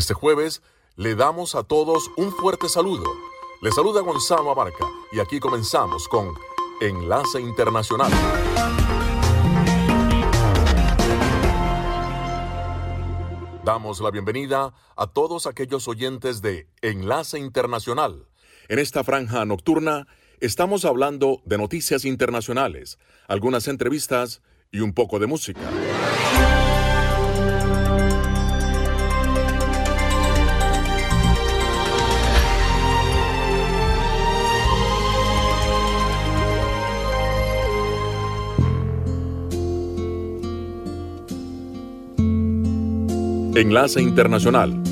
Este jueves le damos a todos un fuerte saludo. Le saluda Gonzalo Abarca y aquí comenzamos con Enlace Internacional. Damos la bienvenida a todos aquellos oyentes de Enlace Internacional. En esta franja nocturna estamos hablando de noticias internacionales, algunas entrevistas y un poco de música. Enlace Internacional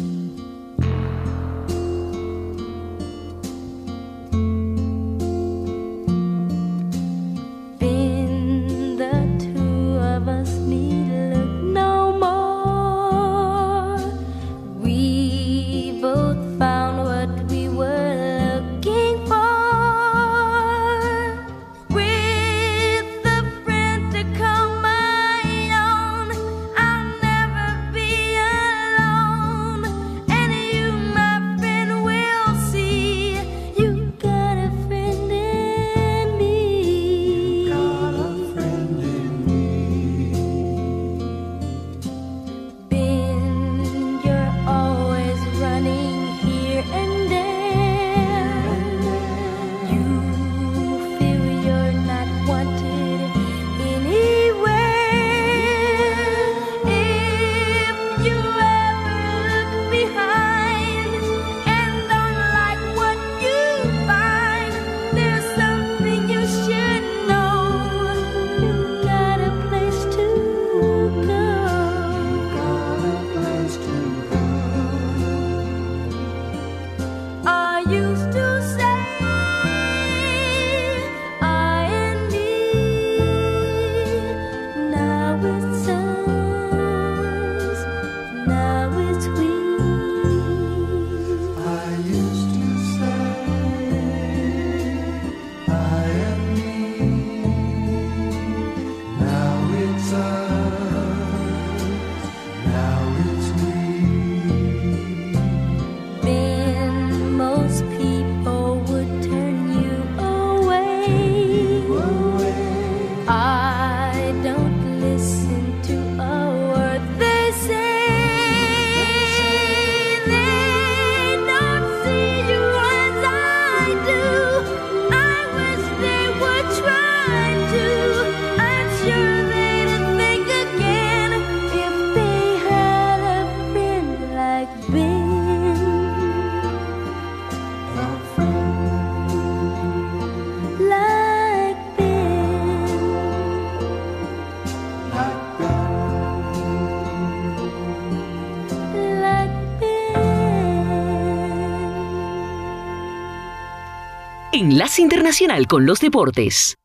Enlace Internacional con los Deportes.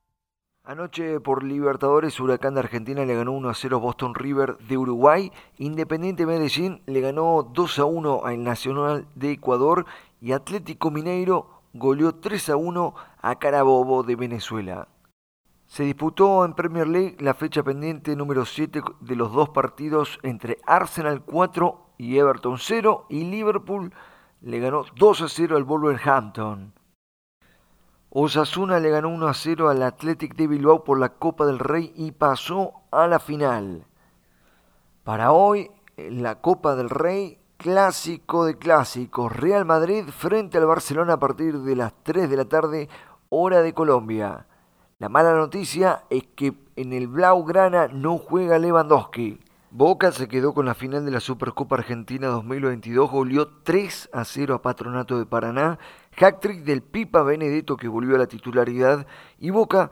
Anoche por Libertadores, Huracán de Argentina le ganó 1 a 0 Boston River de Uruguay. Independiente Medellín le ganó 2 a 1 al Nacional de Ecuador. Y Atlético Mineiro goleó 3 a 1 a Carabobo de Venezuela. Se disputó en Premier League la fecha pendiente número 7 de los dos partidos entre Arsenal 4 y Everton 0 y Liverpool le ganó 2 a 0 al Wolverhampton. Osasuna le ganó 1 a 0 al Athletic de Bilbao por la Copa del Rey y pasó a la final. Para hoy, la Copa del Rey, clásico de clásicos, Real Madrid frente al Barcelona a partir de las 3 de la tarde, hora de Colombia. La mala noticia es que en el Blaugrana no juega Lewandowski. Boca se quedó con la final de la Supercopa Argentina 2022, goleó 3 a 0 a Patronato de Paraná, hack-trick del Pipa Benedetto que volvió a la titularidad y Boca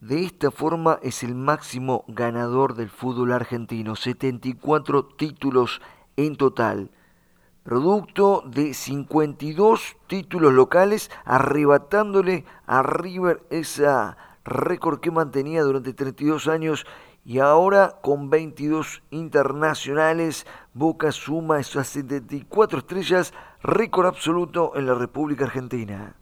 de esta forma es el máximo ganador del fútbol argentino, 74 títulos en total, producto de 52 títulos locales, arrebatándole a River esa récord que mantenía durante 32 años. Y ahora con 22 internacionales, Boca suma esas 74 estrellas, récord absoluto en la República Argentina.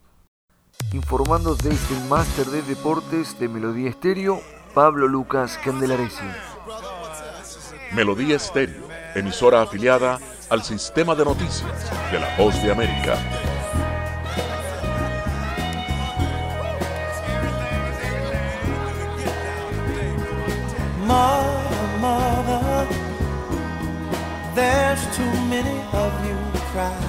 Informando desde el Máster de Deportes de Melodía Estéreo, Pablo Lucas Candelaresi. Melodía Estéreo, emisora afiliada al sistema de noticias de la Voz de América. Mother, mother, there's too many of you crying.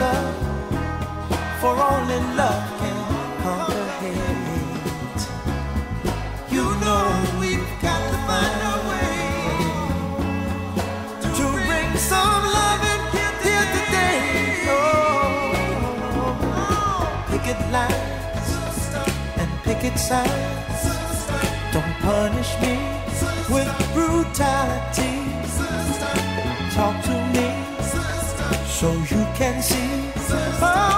answer, for only love can conquer hate. You know we've got to find a way to bring some love loving here today. Oh, picket lines and picket signs. Don't punish me with brutality. Talk to so you can see oh.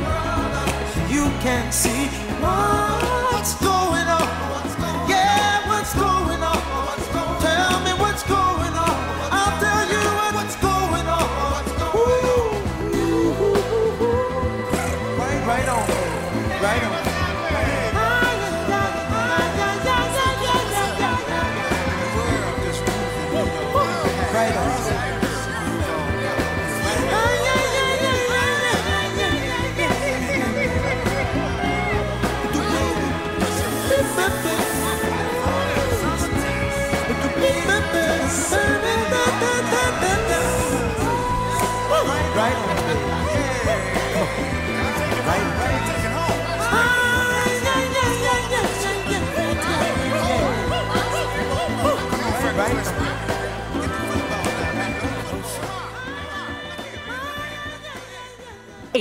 you can't see what's going on.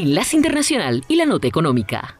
Enlace Internacional y la Nota Económica.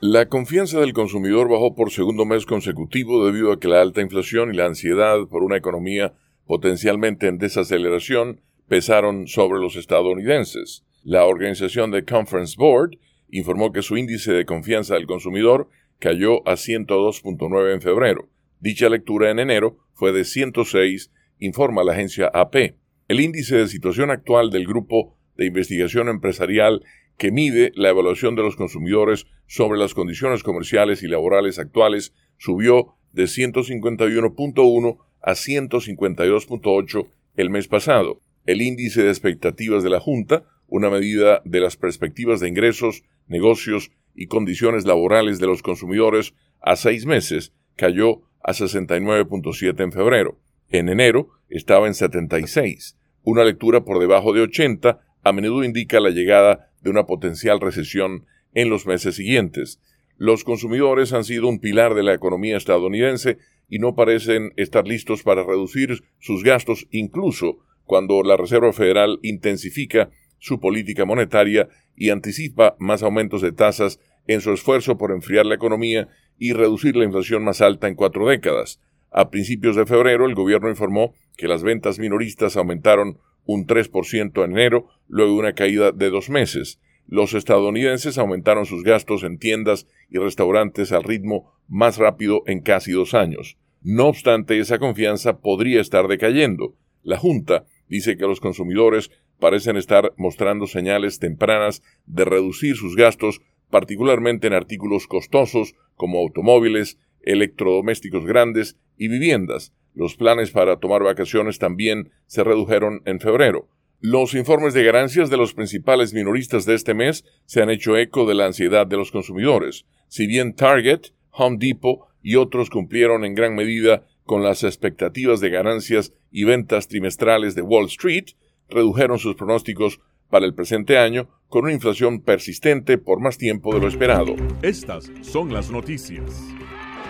La confianza del consumidor bajó por segundo mes consecutivo debido a que la alta inflación y la ansiedad por una economía potencialmente en desaceleración pesaron sobre los estadounidenses. La organización de Conference Board informó que su índice de confianza del consumidor cayó a 102.9 en febrero. Dicha lectura en enero fue de 106, informa la agencia AP. El índice de situación actual del Grupo de Investigación Empresarial que mide la evaluación de los consumidores sobre las condiciones comerciales y laborales actuales subió de 151.1 a 152.8 el mes pasado. El índice de expectativas de la Junta, una medida de las perspectivas de ingresos, negocios y condiciones laborales de los consumidores a seis meses, cayó a 69.7 en febrero. En enero estaba en 76. Una lectura por debajo de 80 a menudo indica la llegada de una potencial recesión en los meses siguientes. Los consumidores han sido un pilar de la economía estadounidense y no parecen estar listos para reducir sus gastos incluso cuando la Reserva Federal intensifica su política monetaria y anticipa más aumentos de tasas en su esfuerzo por enfriar la economía y reducir la inflación más alta en cuatro décadas. A principios de febrero, el gobierno informó que las ventas minoristas aumentaron un 3% en enero, luego de una caída de dos meses. Los estadounidenses aumentaron sus gastos en tiendas y restaurantes al ritmo más rápido en casi dos años. No obstante, esa confianza podría estar decayendo. La Junta dice que los consumidores parecen estar mostrando señales tempranas de reducir sus gastos, particularmente en artículos costosos como automóviles, electrodomésticos grandes y viviendas. Los planes para tomar vacaciones también se redujeron en febrero. Los informes de ganancias de los principales minoristas de este mes se han hecho eco de la ansiedad de los consumidores. Si bien Target, Home Depot y otros cumplieron en gran medida con las expectativas de ganancias y ventas trimestrales de Wall Street, redujeron sus pronósticos para el presente año con una inflación persistente por más tiempo de lo esperado. Estas son las noticias.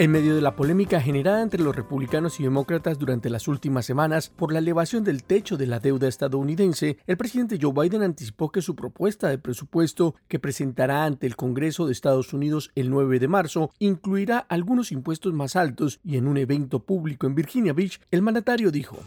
En medio de la polémica generada entre los republicanos y demócratas durante las últimas semanas por la elevación del techo de la deuda estadounidense, el presidente Joe Biden anticipó que su propuesta de presupuesto que presentará ante el Congreso de Estados Unidos el 9 de marzo incluirá algunos impuestos más altos y en un evento público en Virginia Beach, el mandatario dijo,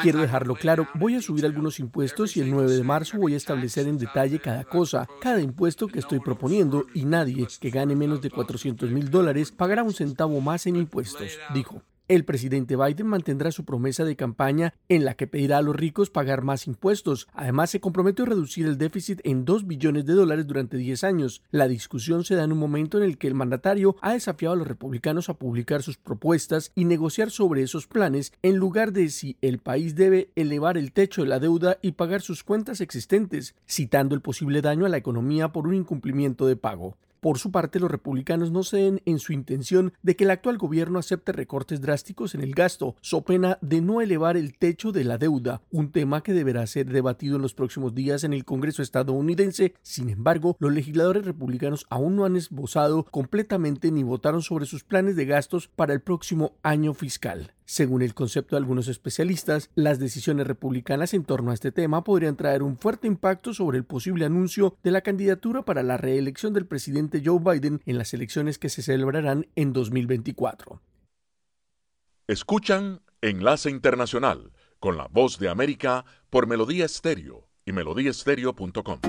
quiero dejarlo claro, voy a subir algunos impuestos y el 9 de marzo voy a establecer en detalle cada cosa, cada impuesto que estoy proponiendo y nadie que gane menos de 400 mil dólares pagará un centavo más en impuestos, dijo. El presidente Biden mantendrá su promesa de campaña en la que pedirá a los ricos pagar más impuestos. Además, se comprometió a reducir el déficit en 2 billones de dólares durante 10 años. La discusión se da en un momento en el que el mandatario ha desafiado a los republicanos a publicar sus propuestas y negociar sobre esos planes en lugar de si el país debe elevar el techo de la deuda y pagar sus cuentas existentes, citando el posible daño a la economía por un incumplimiento de pago. Por su parte, los republicanos no ceden en su intención de que el actual gobierno acepte recortes drásticos en el gasto, so pena de no elevar el techo de la deuda, un tema que deberá ser debatido en los próximos días en el Congreso estadounidense. Sin embargo, los legisladores republicanos aún no han esbozado completamente ni votaron sobre sus planes de gastos para el próximo año fiscal. Según el concepto de algunos especialistas, las decisiones republicanas en torno a este tema podrían traer un fuerte impacto sobre el posible anuncio de la candidatura para la reelección del presidente Joe Biden en las elecciones que se celebrarán en 2024. Escuchan Enlace Internacional con la voz de América por Melodía Estéreo y melodíaestéreo.com.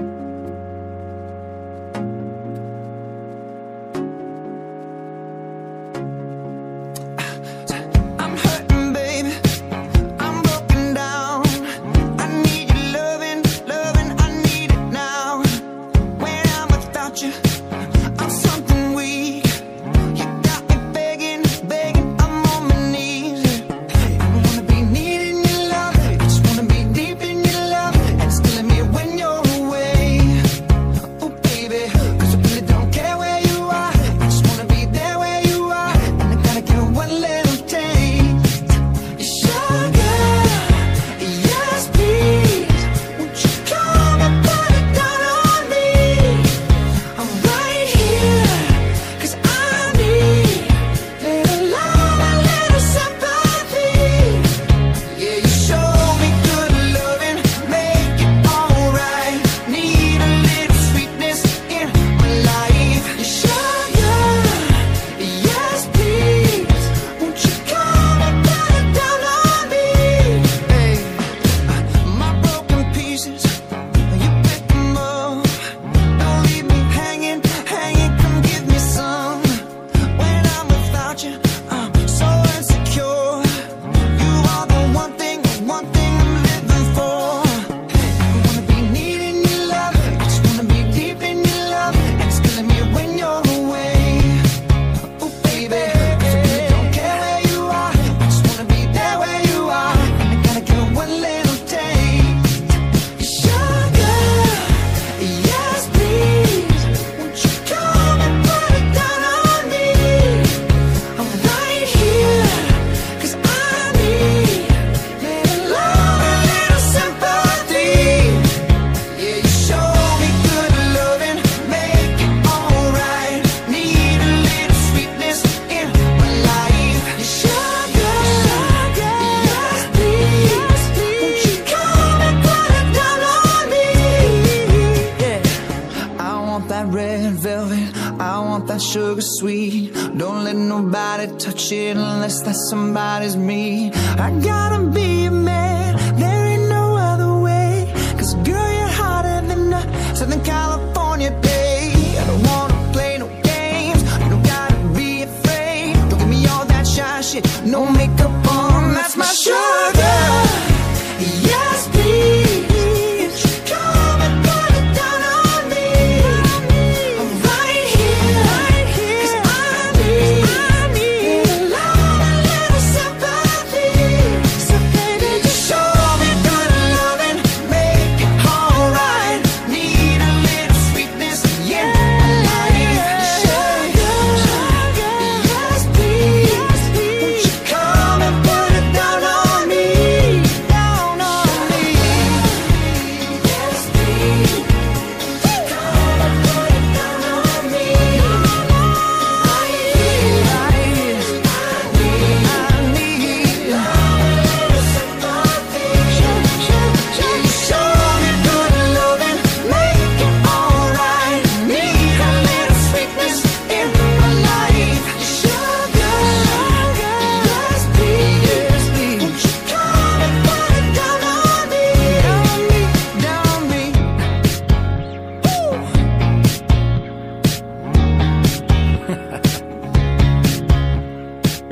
shit unless that somebody's me. I gotta be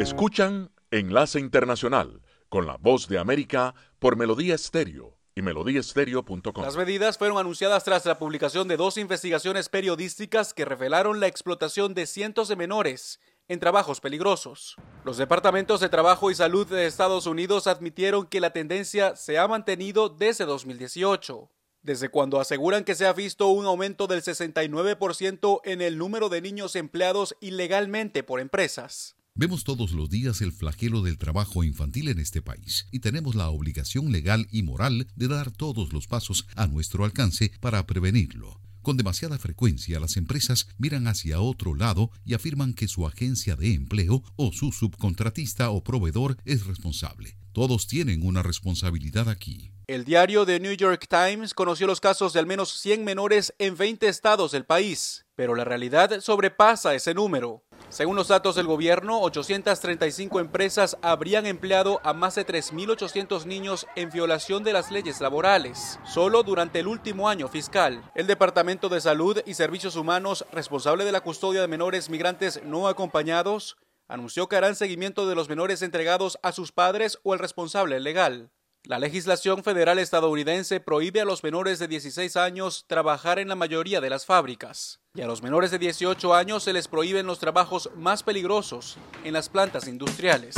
Escuchan Enlace Internacional con la voz de América por Melodía Estéreo y melodíaestéreo.com. Las medidas fueron anunciadas tras la publicación de dos investigaciones periodísticas que revelaron la explotación de cientos de menores en trabajos peligrosos. Los departamentos de Trabajo y Salud de Estados Unidos admitieron que la tendencia se ha mantenido desde 2018 desde cuando aseguran que se ha visto un aumento del 69% en el número de niños empleados ilegalmente por empresas. Vemos todos los días el flagelo del trabajo infantil en este país y tenemos la obligación legal y moral de dar todos los pasos a nuestro alcance para prevenirlo. Con demasiada frecuencia las empresas miran hacia otro lado y afirman que su agencia de empleo o su subcontratista o proveedor es responsable. Todos tienen una responsabilidad aquí. El diario The New York Times conoció los casos de al menos 100 menores en 20 estados del país, pero la realidad sobrepasa ese número. Según los datos del gobierno, 835 empresas habrían empleado a más de 3.800 niños en violación de las leyes laborales, solo durante el último año fiscal. El Departamento de Salud y Servicios Humanos, responsable de la custodia de menores migrantes no acompañados, anunció que harán seguimiento de los menores entregados a sus padres o el responsable legal. La legislación federal estadounidense prohíbe a los menores de 16 años trabajar en la mayoría de las fábricas y a los menores de 18 años se les prohíben los trabajos más peligrosos en las plantas industriales.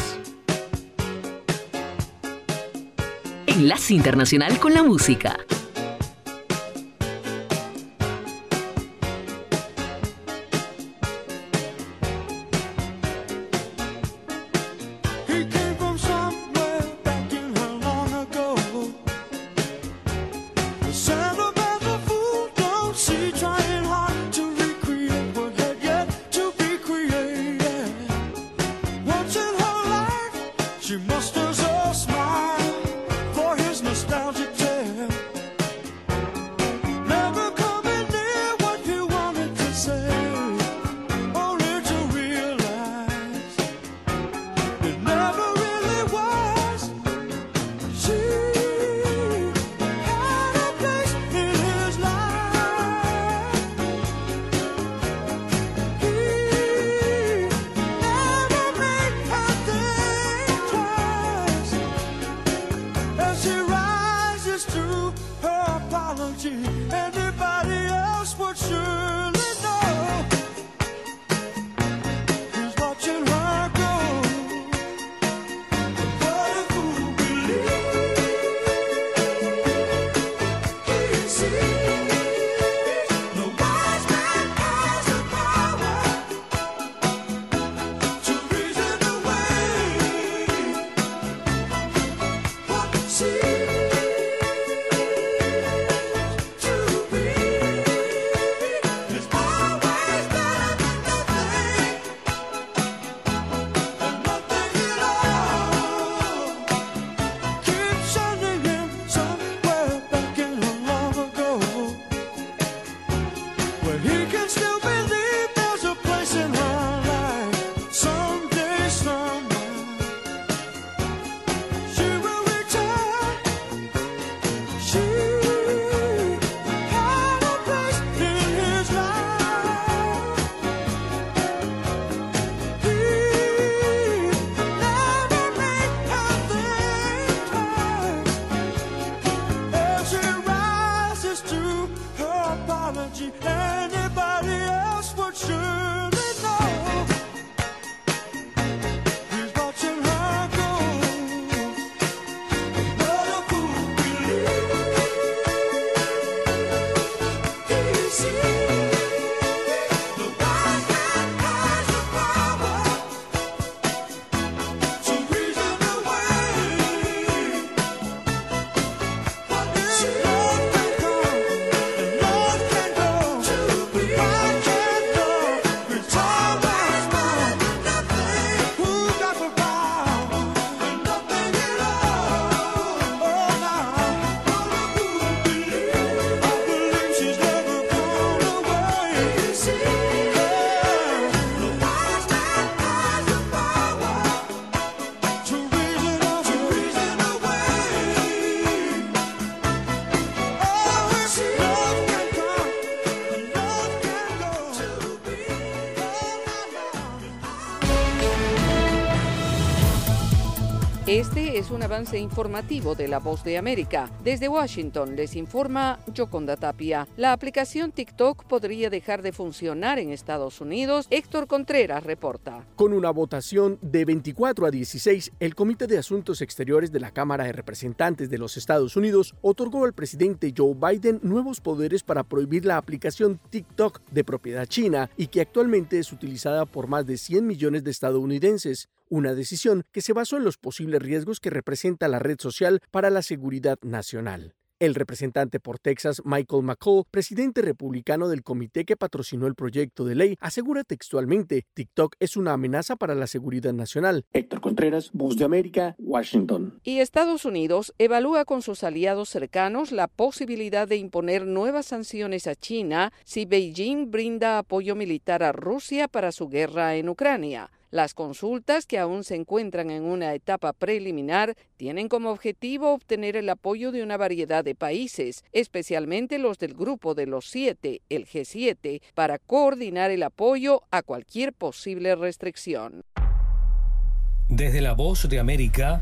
Enlace Internacional con la Música. Es un avance informativo de La Voz de América. Desde Washington les informa Yoconda Tapia. La aplicación TikTok podría dejar de funcionar en Estados Unidos. Héctor Contreras reporta. Con una votación de 24 a 16, el Comité de Asuntos Exteriores de la Cámara de Representantes de los Estados Unidos otorgó al presidente Joe Biden nuevos poderes para prohibir la aplicación TikTok de propiedad china y que actualmente es utilizada por más de 100 millones de estadounidenses una decisión que se basó en los posibles riesgos que representa la red social para la seguridad nacional. El representante por Texas, Michael McCall, presidente republicano del comité que patrocinó el proyecto de ley, asegura textualmente, TikTok es una amenaza para la seguridad nacional. Héctor Contreras, Voz de América, Washington. Y Estados Unidos evalúa con sus aliados cercanos la posibilidad de imponer nuevas sanciones a China si Beijing brinda apoyo militar a Rusia para su guerra en Ucrania. Las consultas, que aún se encuentran en una etapa preliminar, tienen como objetivo obtener el apoyo de una variedad de países, especialmente los del Grupo de los Siete, el G7, para coordinar el apoyo a cualquier posible restricción. Desde la voz de América,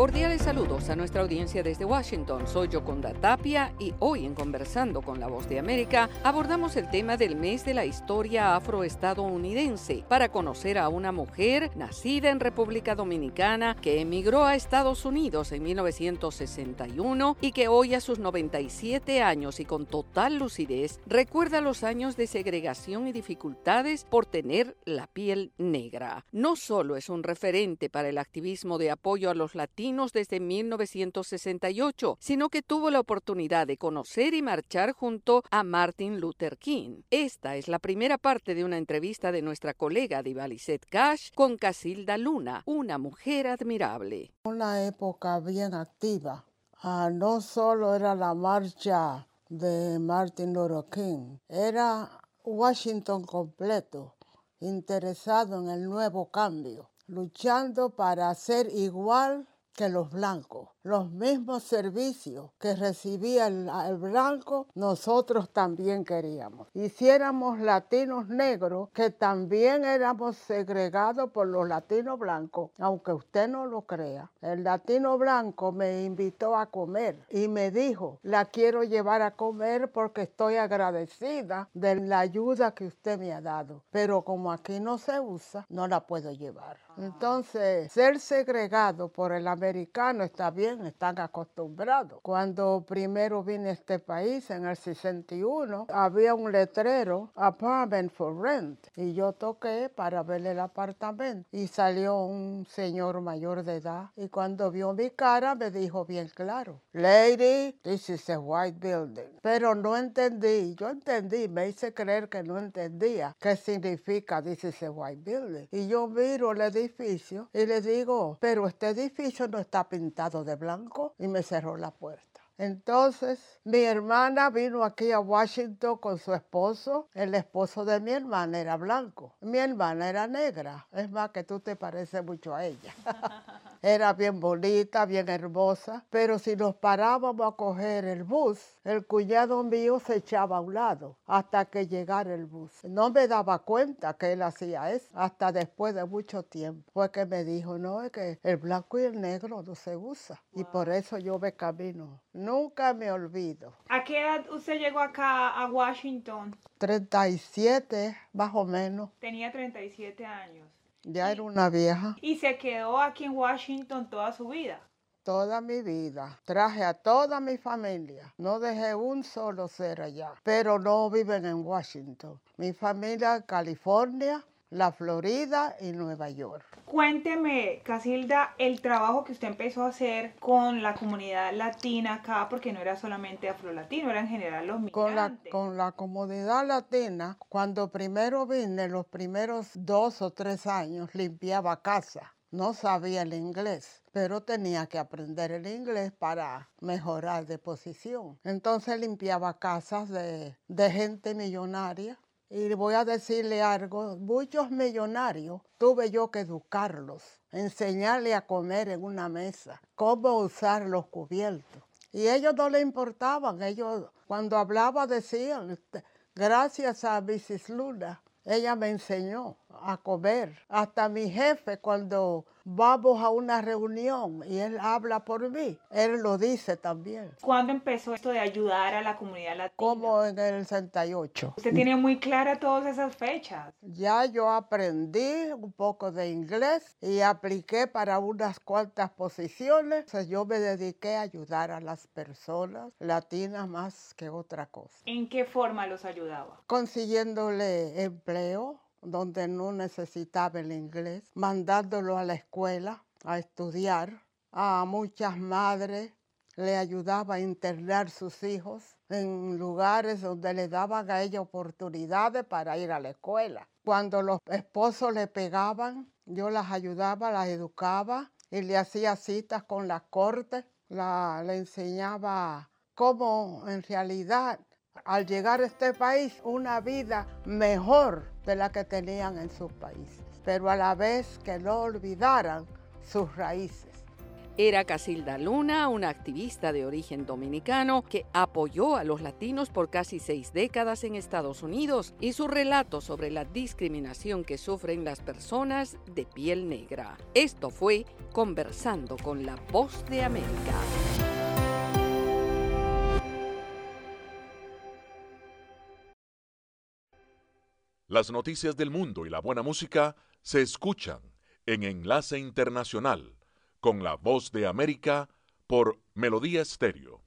Cordiales saludos a nuestra audiencia desde Washington. Soy Yoconda Tapia y hoy en Conversando con la Voz de América abordamos el tema del mes de la historia afroestadounidense para conocer a una mujer nacida en República Dominicana que emigró a Estados Unidos en 1961 y que hoy a sus 97 años y con total lucidez recuerda los años de segregación y dificultades por tener la piel negra. No solo es un referente para el activismo de apoyo a los latinos, desde 1968, sino que tuvo la oportunidad de conocer y marchar junto a Martin Luther King. Esta es la primera parte de una entrevista de nuestra colega Divalicet Cash con Casilda Luna, una mujer admirable. Una época bien activa. Ah, no solo era la marcha de Martin Luther King, era Washington completo, interesado en el nuevo cambio, luchando para ser igual que los blancos. Los mismos servicios que recibía el, blanco, nosotros también queríamos. Hiciéramos latinos negros, que también éramos segregados por los latinos blancos, aunque usted no lo crea. El latino blanco me invitó a comer y me dijo, la quiero llevar a comer porque estoy agradecida de la ayuda que usted me ha dado. Pero como aquí no se usa, no la puedo llevar. Entonces, ser segregado por el americano está bien, están acostumbrados. Cuando primero vine a este país, en el 61, había un letrero, Apartment for Rent, y yo toqué para ver el apartamento. Y salió un señor mayor de edad, y cuando vio mi cara me dijo bien claro, Lady, this is a white building. Pero no entendí, yo entendí, me hice creer que no entendía qué significa this is a white building. Y yo miro el edificio y le digo, pero este edificio no está pintado de y me cerró la puerta. Entonces, mi hermana vino aquí a Washington con su esposo. El esposo de mi hermana era blanco. Mi hermana era negra. Es más que tú te pareces mucho a ella. era bien bonita, bien hermosa. Pero si nos parábamos a coger el bus, el cuñado mío se echaba a un lado hasta que llegara el bus. No me daba cuenta que él hacía eso hasta después de mucho tiempo. Fue que me dijo, no, es que el blanco y el negro no se usa. Y por eso yo me camino. Nunca me olvido. ¿A qué edad usted llegó acá a Washington? 37, más o menos. Tenía 37 años. Ya era una vieja. ¿Y se quedó aquí en Washington toda su vida? Toda mi vida. Traje a toda mi familia. No dejé un solo ser allá. Pero no viven en Washington. Mi familia en California, la Florida y Nueva York. Cuénteme, Casilda, el trabajo que usted empezó a hacer con la comunidad latina acá, porque no era solamente afro-latino, era en general los migrantes. Con la, con la comunidad latina, cuando primero vine, los primeros dos o tres años, limpiaba casa no sabía el inglés, pero tenía que aprender el inglés para mejorar de posición. Entonces limpiaba casas de, de gente millonaria. Y voy a decirle algo, muchos millonarios tuve yo que educarlos, enseñarle a comer en una mesa, cómo usar los cubiertos. Y ellos no le importaban, ellos cuando hablaba decían, gracias a Mrs. Luna, ella me enseñó a comer. Hasta mi jefe cuando vamos a una reunión y él habla por mí, él lo dice también. ¿Cuándo empezó esto de ayudar a la comunidad latina? Como en el 68. Usted tiene muy clara todas esas fechas. Ya yo aprendí un poco de inglés y apliqué para unas cuantas posiciones. Entonces yo me dediqué a ayudar a las personas latinas más que otra cosa. ¿En qué forma los ayudaba? Consiguiéndole empleo, donde no necesitaba el inglés, mandándolo a la escuela a estudiar. A muchas madres le ayudaba a internar sus hijos en lugares donde le daban a ella oportunidades para ir a la escuela. Cuando los esposos le pegaban, yo las ayudaba, las educaba y le hacía citas con la corte, le enseñaba cómo en realidad al llegar a este país una vida mejor la que tenían en sus países, pero a la vez que no olvidaran sus raíces. Era Casilda Luna, una activista de origen dominicano que apoyó a los latinos por casi seis décadas en Estados Unidos y su relato sobre la discriminación que sufren las personas de piel negra. Esto fue Conversando con la Voz de América. Las noticias del mundo y la buena música se escuchan en Enlace Internacional con la voz de América por Melodía Estéreo.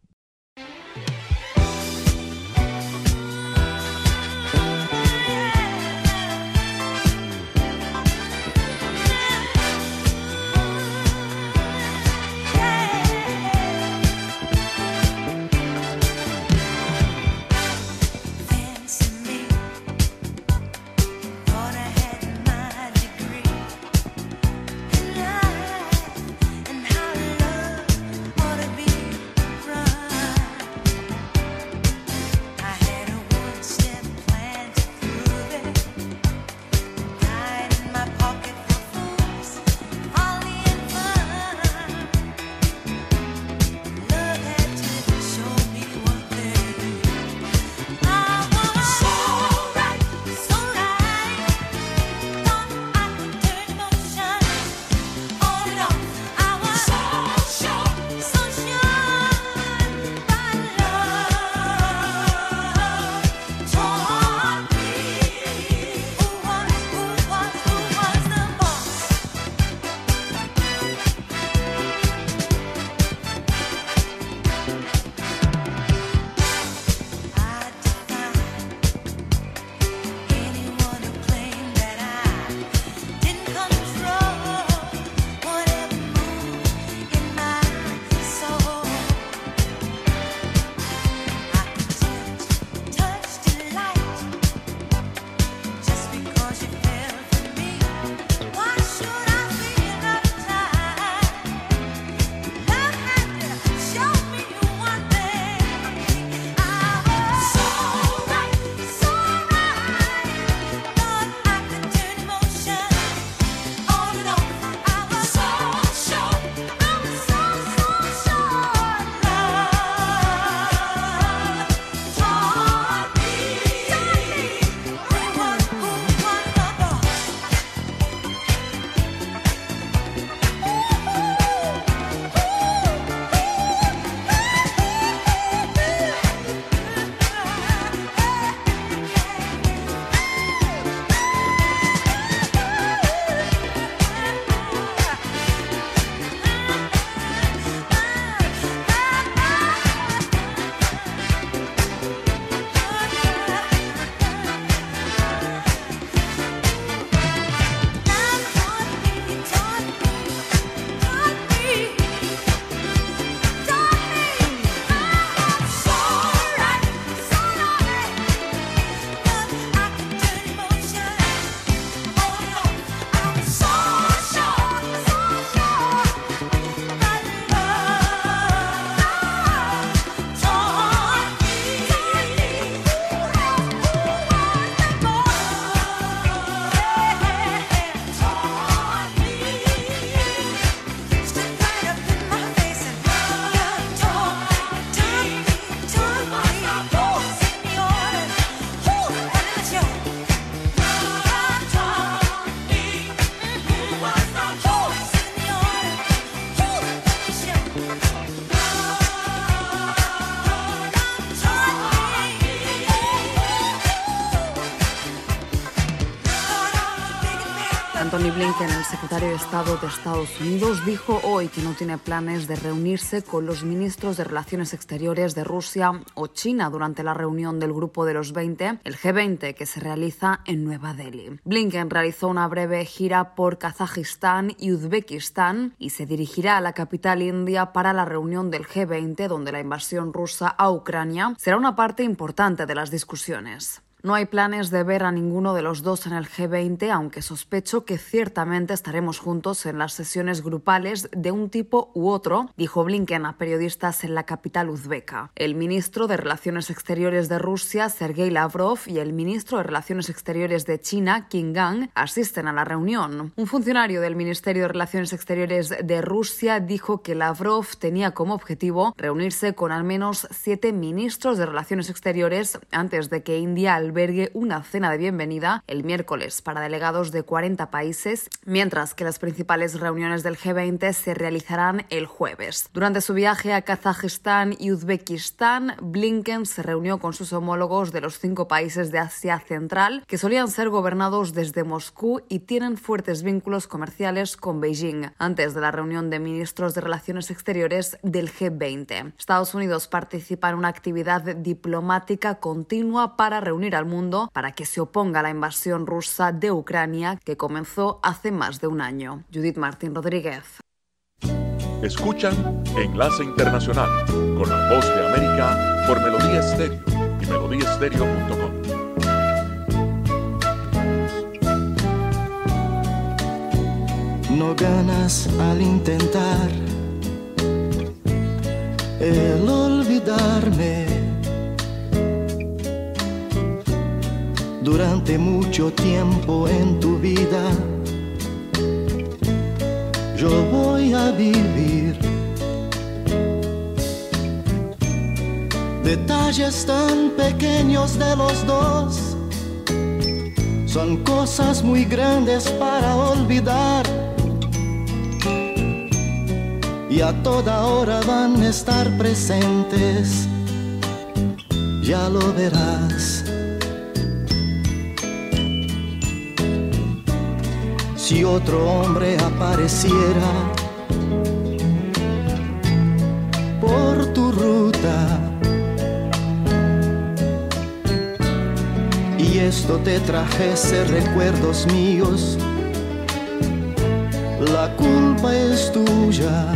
Blinken, el secretario de Estado de Estados Unidos, dijo hoy que no tiene planes de reunirse con los ministros de Relaciones Exteriores de Rusia o China durante la reunión del Grupo de los 20, el G20, que se realiza en Nueva Delhi. Blinken realizó una breve gira por Kazajistán y Uzbekistán y se dirigirá a la capital india para la reunión del G20, donde la invasión rusa a Ucrania será una parte importante de las discusiones. No hay planes de ver a ninguno de los dos en el G20, aunque sospecho que ciertamente estaremos juntos en las sesiones grupales de un tipo u otro, dijo Blinken a periodistas en la capital uzbeca. El ministro de Relaciones Exteriores de Rusia, Sergei Lavrov, y el ministro de Relaciones Exteriores de China, Qin Gang, asisten a la reunión. Un funcionario del Ministerio de Relaciones Exteriores de Rusia dijo que Lavrov tenía como objetivo reunirse con al menos siete ministros de Relaciones Exteriores antes de que India albergue una cena de bienvenida el miércoles para delegados de 40 países, mientras que las principales reuniones del G20 se realizarán el jueves. Durante su viaje a Kazajistán y Uzbekistán, Blinken se reunió con sus homólogos de los cinco países de Asia Central, que solían ser gobernados desde Moscú y tienen fuertes vínculos comerciales con Beijing, antes de la reunión de ministros de Relaciones Exteriores del G20. Estados Unidos participa en una actividad diplomática continua para reunir a mundo para que se oponga a la invasión rusa de Ucrania que comenzó hace más de un año. Judith Martín Rodríguez. Escuchan Enlace Internacional con la voz de América por Melodía Estéreo y melodíaestéreo.com. No ganas al intentar el olvidarme durante mucho tiempo en tu vida. Yo voy a vivir detalles tan pequeños de los dos. Son cosas muy grandes para olvidar. Y a toda hora van a estar presentes. Ya lo verás. Si otro hombre apareciera por tu ruta y esto te trajese recuerdos míos, la culpa es tuya.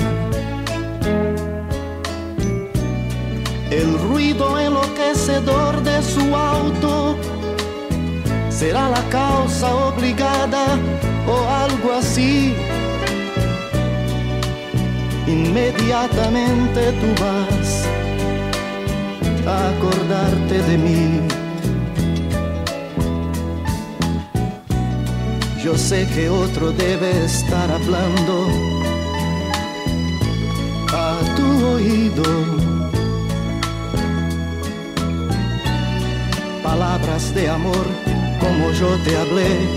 El ruido enloquecedor de su auto será la causa obligada o algo así. Inmediatamente tú vas a acordarte de mí. Yo sé que otro debe estar hablando a tu oído. Palabras de amor como yo te hablé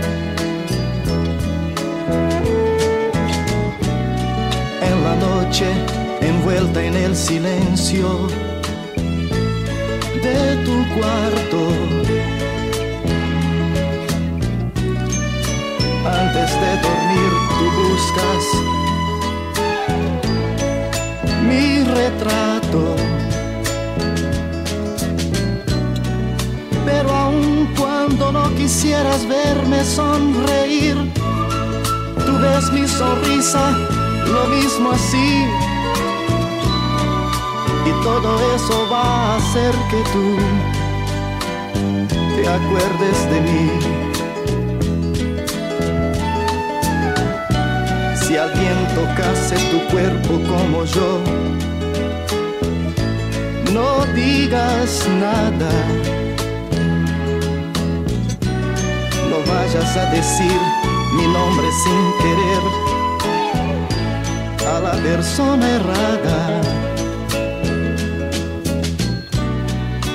En el silencio de tu cuarto. Antes de dormir tú buscas mi retrato. Pero aun cuando no quisieras verme sonreír, tú ves mi sonrisa lo mismo así y todo eso va a hacer que tú te acuerdes de mí. Si alguien tocase tu cuerpo como yo, no digas nada. No vayas a decir mi nombre sin querer a la persona errada.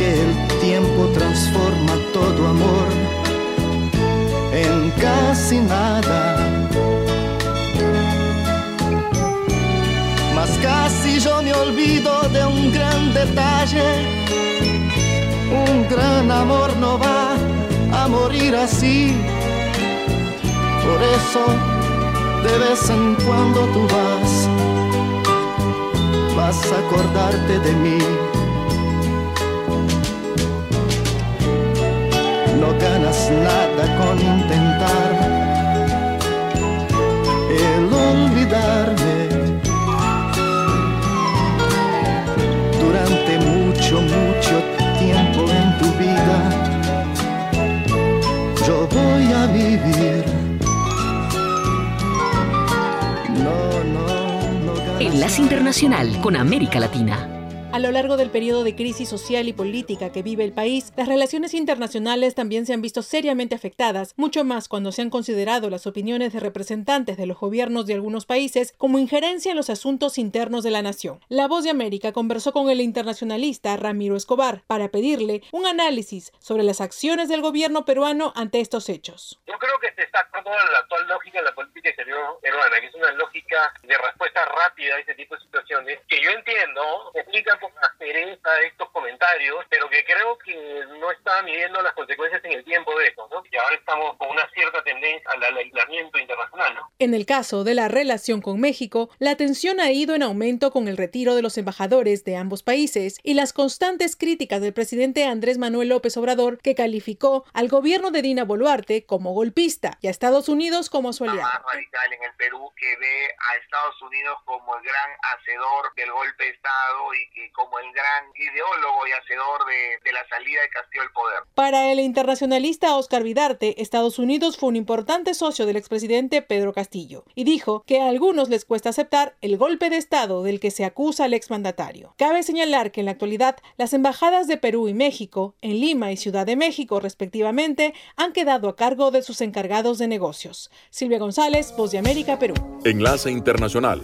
que el tiempo transforma todo amor en casi nada. Mas casi yo me olvido de un gran detalle, un gran amor no va a morir así. Por eso de vez en cuando tú vas, vas a acordarte de mí. No ganas nada con intentar el olvidarme. Durante mucho, mucho tiempo en tu vida yo voy a vivir. No, no, no Enlace Internacional con América Latina. Lo largo del periodo de crisis social y política que vive el país, las relaciones internacionales también se han visto seriamente afectadas, mucho más cuando se han considerado las opiniones de representantes de los gobiernos de algunos países como injerencia en los asuntos internos de la nación. La Voz de América conversó con el internacionalista Ramiro Escobar para pedirle un análisis sobre las acciones del gobierno peruano ante estos hechos. Yo creo que se está la actual lógica de la política exterior peruana, que es una lógica de respuesta rápida a este tipo de situaciones, que yo entiendo explica con aspereza estos comentarios, pero que creo que no está midiendo las consecuencias en el tiempo de eso, ¿no? Y ahora estamos con una cierta tendencia al aislamiento internacional, ¿no? En el caso de la relación con México, la tensión ha ido en aumento con el retiro de los embajadores de ambos países y las constantes críticas del presidente Andrés Manuel López Obrador, que calificó al gobierno de Dina Boluarte como golpista y a Estados Unidos como su aliado. Más radical en el Perú que ve a Estados Unidos como el gran hacedor del golpe de Estado y que como el gran ideólogo y hacedor de, de la salida de Castillo del poder. Para el internacionalista Oscar Vidarte, Estados Unidos fue un importante socio del expresidente Pedro Castillo y dijo que a algunos les cuesta aceptar el golpe de Estado del que se acusa al exmandatario. Cabe señalar que en la actualidad las embajadas de Perú y México, en Lima y Ciudad de México respectivamente, han quedado a cargo de sus encargados de negocios. Silvia González, Voz de América, Perú. Enlace Internacional.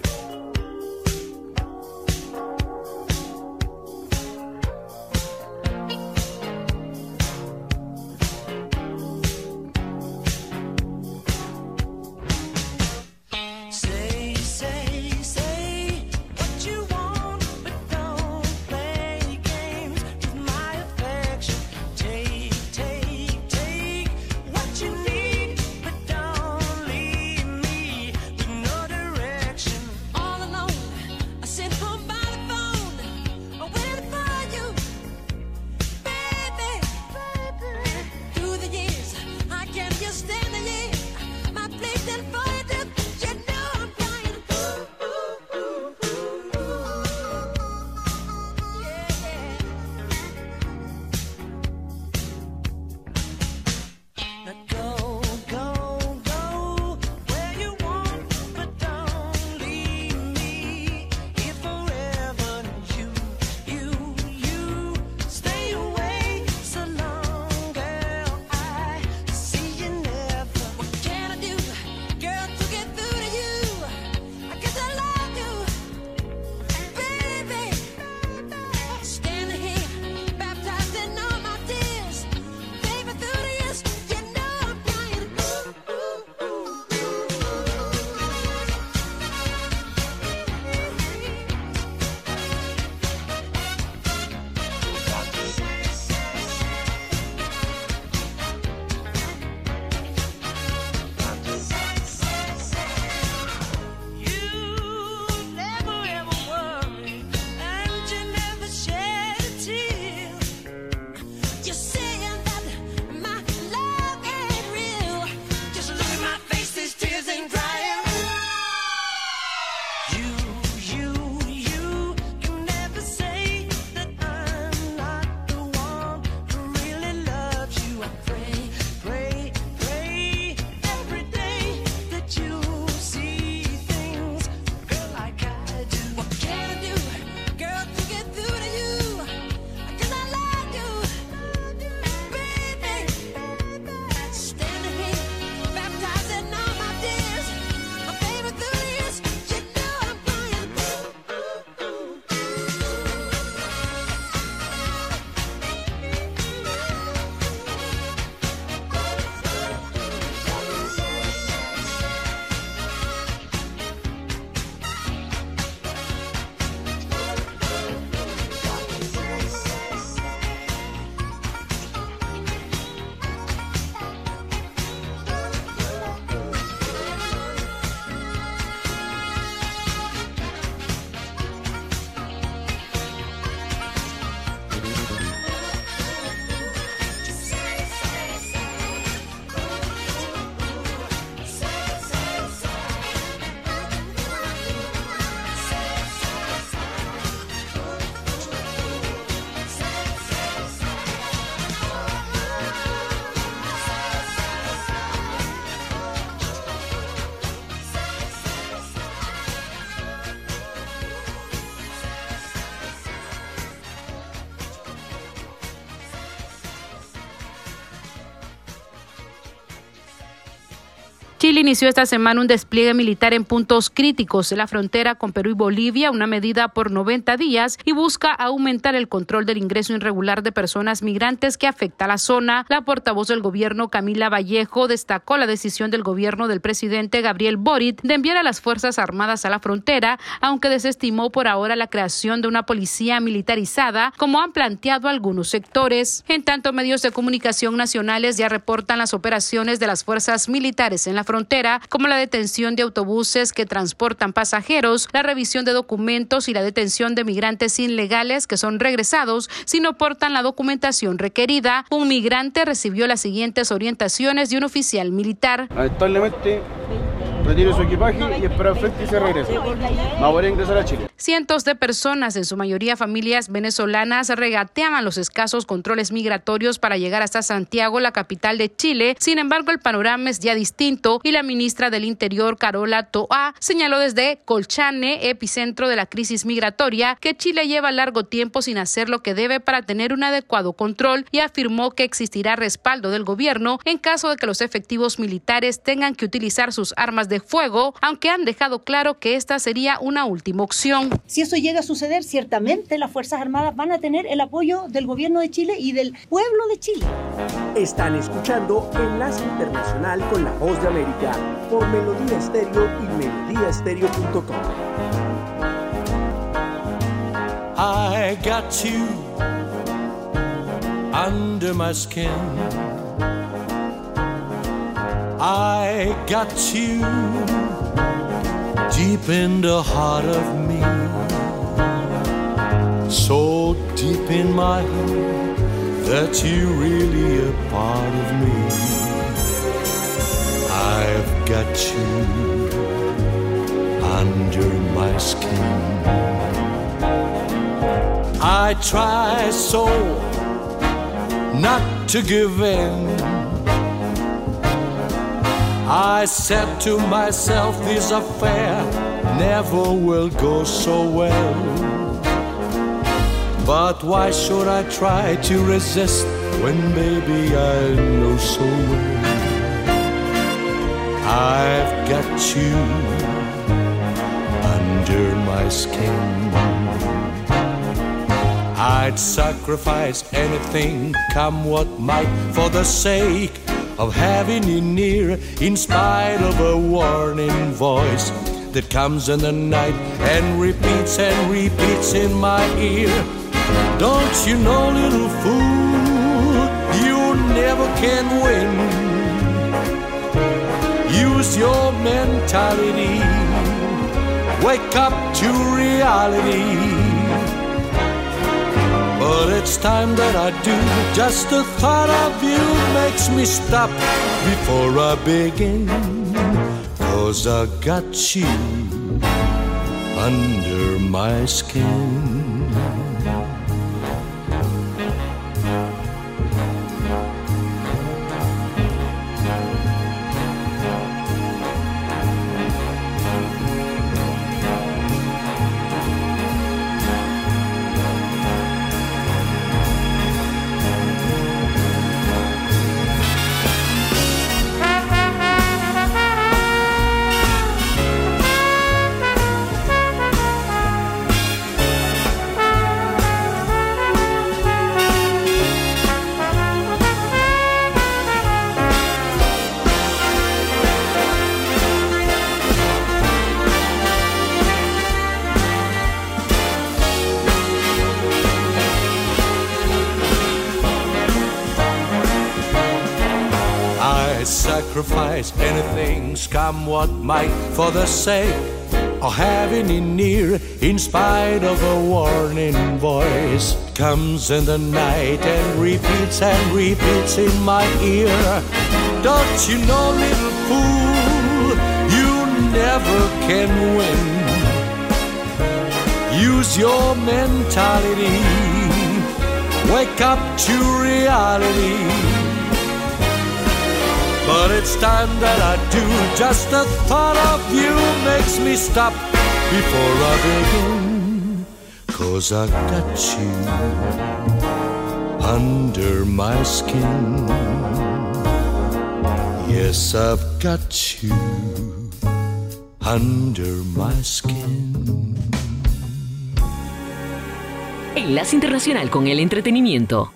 Chile inició esta semana un despliegue militar en puntos críticos de la frontera con Perú y Bolivia, una medida por 90 días y busca aumentar el control del ingreso irregular de personas migrantes que afecta a la zona. La portavoz del gobierno, Camila Vallejo, destacó la decisión del gobierno del presidente Gabriel Boric de enviar a las Fuerzas Armadas a la frontera, aunque desestimó por ahora la creación de una policía militarizada, como han planteado algunos sectores. En tanto, medios de comunicación nacionales ya reportan las operaciones de las fuerzas militares en la frontera, como la detención de autobuses que transportan pasajeros, la revisión de documentos y la detención de migrantes ilegales que son regresados si no portan la documentación requerida. Un migrante recibió las siguientes orientaciones de un oficial militar. Lamentablemente retire su equipaje y espera frente y se regresa. Va a poder ingresar a Chile. Cientos de personas, en su mayoría familias venezolanas, regateaban los escasos controles migratorios para llegar hasta Santiago, la capital de Chile. Sin embargo, el panorama es ya distinto y la ministra del Interior, Carola Toa, señaló desde Colchane, epicentro de la crisis migratoria, que Chile lleva largo tiempo sin hacer lo que debe para tener un adecuado control y afirmó que existirá respaldo del gobierno en caso de que los efectivos militares tengan que utilizar sus armas de fuego, aunque han dejado claro que esta sería una última opción. Si eso llega a suceder, ciertamente las Fuerzas Armadas van a tener el apoyo del gobierno de Chile y del pueblo de Chile. Están escuchando Enlace Internacional con la Voz de América por Melodía Estéreo y melodíaestéreo.com. I got you under my skin. I got you deep in the heart of me. So deep in my heart that you really a part of me. I've got you under my skin. I try so not to give in. I said to myself, this affair never will go so well. But why should I try to resist when, baby, I know so well I've got you under my skin? I'd sacrifice anything, come what might, for the sake of having you near, in spite of a warning voice that comes in the night and repeats and repeats in my ear. Don't you know, little fool, you never can win. Use your mentality, wake up to reality. But it's time that I do. Just the thought of you makes me stop before I begin. Cause I got you under my skin. What might, for the sake of having you near. In spite of a warning voice, comes in the night and repeats and repeats in my ear. Don't you know, little fool, you never can win. Use your mentality, wake up to reality. But it's time that I do. Just the thought of you makes me stop before I begin. Cause I got you under my skin. Yes, I've got you under my skin. Enlace Internacional con el Entretenimiento.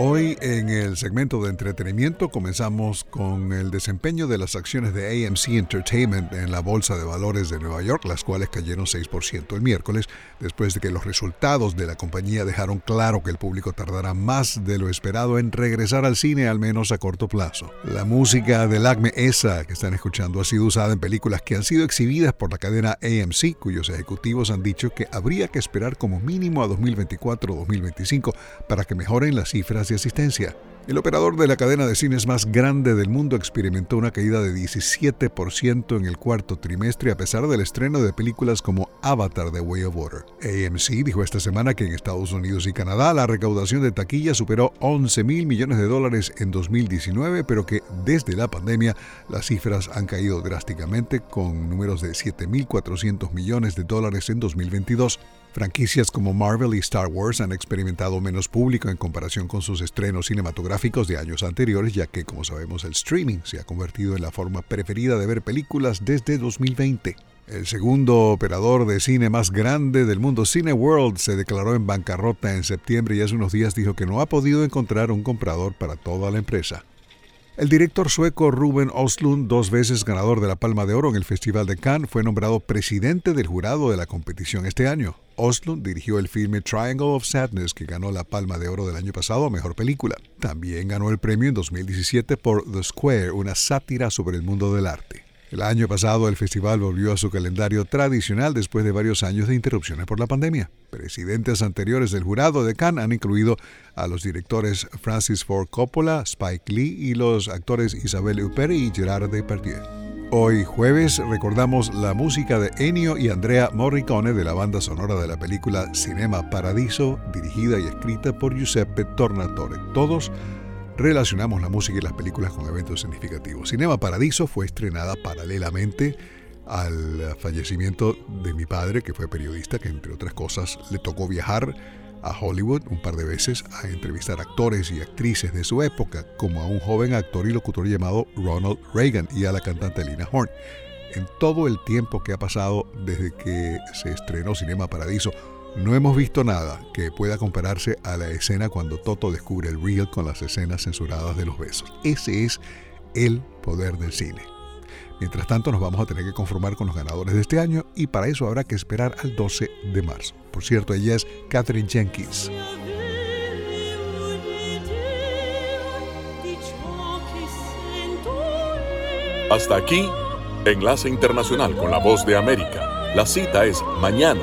Hoy en el segmento de entretenimiento comenzamos con el desempeño de las acciones de AMC Entertainment en la Bolsa de Valores de Nueva York, las cuales cayeron 6% el miércoles, después de que los resultados de la compañía dejaron claro que el público tardará más de lo esperado en regresar al cine, al menos a corto plazo. La música del Acme esa que están escuchando ha sido usada en películas que han sido exhibidas por la cadena AMC, cuyos ejecutivos han dicho que habría que esperar como mínimo a 2024 o 2025 para que mejoren las cifras asistencia. El operador de la cadena de cines más grande del mundo experimentó una caída de 17% en el cuarto trimestre a pesar del estreno de películas como Avatar The Way of Water. AMC dijo esta semana que en Estados Unidos y Canadá la recaudación de taquilla superó 11 mil millones de dólares en 2019, pero que desde la pandemia las cifras han caído drásticamente con números de 7.400 millones de dólares en 2022. Franquicias como Marvel y Star Wars han experimentado menos público en comparación con sus estrenos cinematográficos de años anteriores, ya que, como sabemos, el streaming se ha convertido en la forma preferida de ver películas desde 2020. El segundo operador de cine más grande del mundo, Cineworld, se declaró en bancarrota en septiembre y hace unos días dijo que no ha podido encontrar un comprador para toda la empresa. El director sueco Ruben Oslund, dos veces ganador de la Palma de Oro en el Festival de Cannes, fue nombrado presidente del jurado de la competición este año. Oslund dirigió el filme Triangle of Sadness, que ganó la Palma de Oro del año pasado a Mejor Película. También ganó el premio en 2017 por The Square, una sátira sobre el mundo del arte. El año pasado el festival volvió a su calendario tradicional después de varios años de interrupciones por la pandemia. Presidentes anteriores del jurado de Cannes han incluido a los directores Francis Ford Coppola, Spike Lee y los actores Isabelle Huppert y Gerard Depardieu. Hoy jueves recordamos la música de Ennio y Andrea Morricone de la banda sonora de la película Cinema Paradiso, dirigida y escrita por Giuseppe Tornatore. Todos relacionamos la música y las películas con eventos significativos. Cinema Paradiso fue estrenada paralelamente al fallecimiento de mi padre, que fue periodista, que entre otras cosas le tocó viajar a Hollywood un par de veces a entrevistar actores y actrices de su época, como a un joven actor y locutor llamado Ronald Reagan y a la cantante Lina Horne. En todo el tiempo que ha pasado desde que se estrenó Cinema Paradiso, no hemos visto nada que pueda compararse a la escena cuando Toto descubre el reel con las escenas censuradas de los besos. Ese es el poder del cine. Mientras tanto, nos vamos a tener que conformar con los ganadores de este año y para eso habrá que esperar al 12 de marzo. Por cierto, ella es Catherine Jenkins. Hasta aquí, Enlace Internacional con la Voz de América. La cita es mañana